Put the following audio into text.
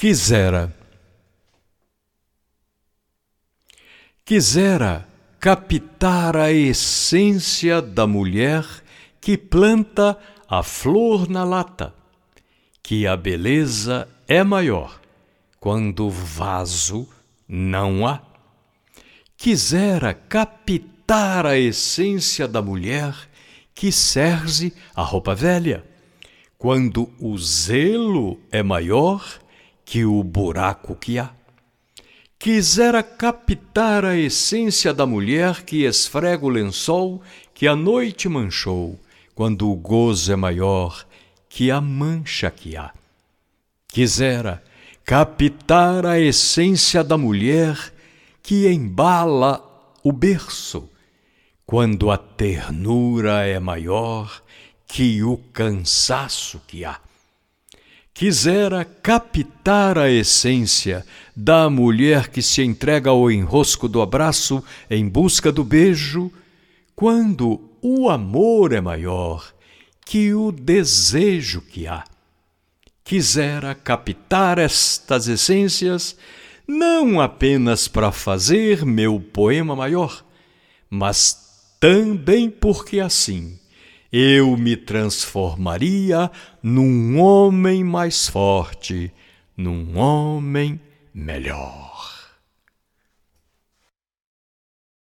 Quisera. Quisera captar a essência da mulher que planta a flor na lata, que a beleza é maior quando vaso não há. Quisera captar a essência da mulher que serve a roupa velha, quando o zelo é maior que o buraco que há. Quisera captar a essência da mulher que esfrega o lençol que a noite manchou, quando o gozo é maior que a mancha que há. Quisera captar a essência da mulher que embala o berço, quando a ternura é maior que o cansaço que há quisera captar a essência da mulher que se entrega ao enrosco do abraço em busca do beijo, quando o amor é maior que o desejo que há. Quisera captar estas essências não apenas para fazer meu poema maior, mas também porque assim eu me transformaria num homem mais forte, num homem melhor.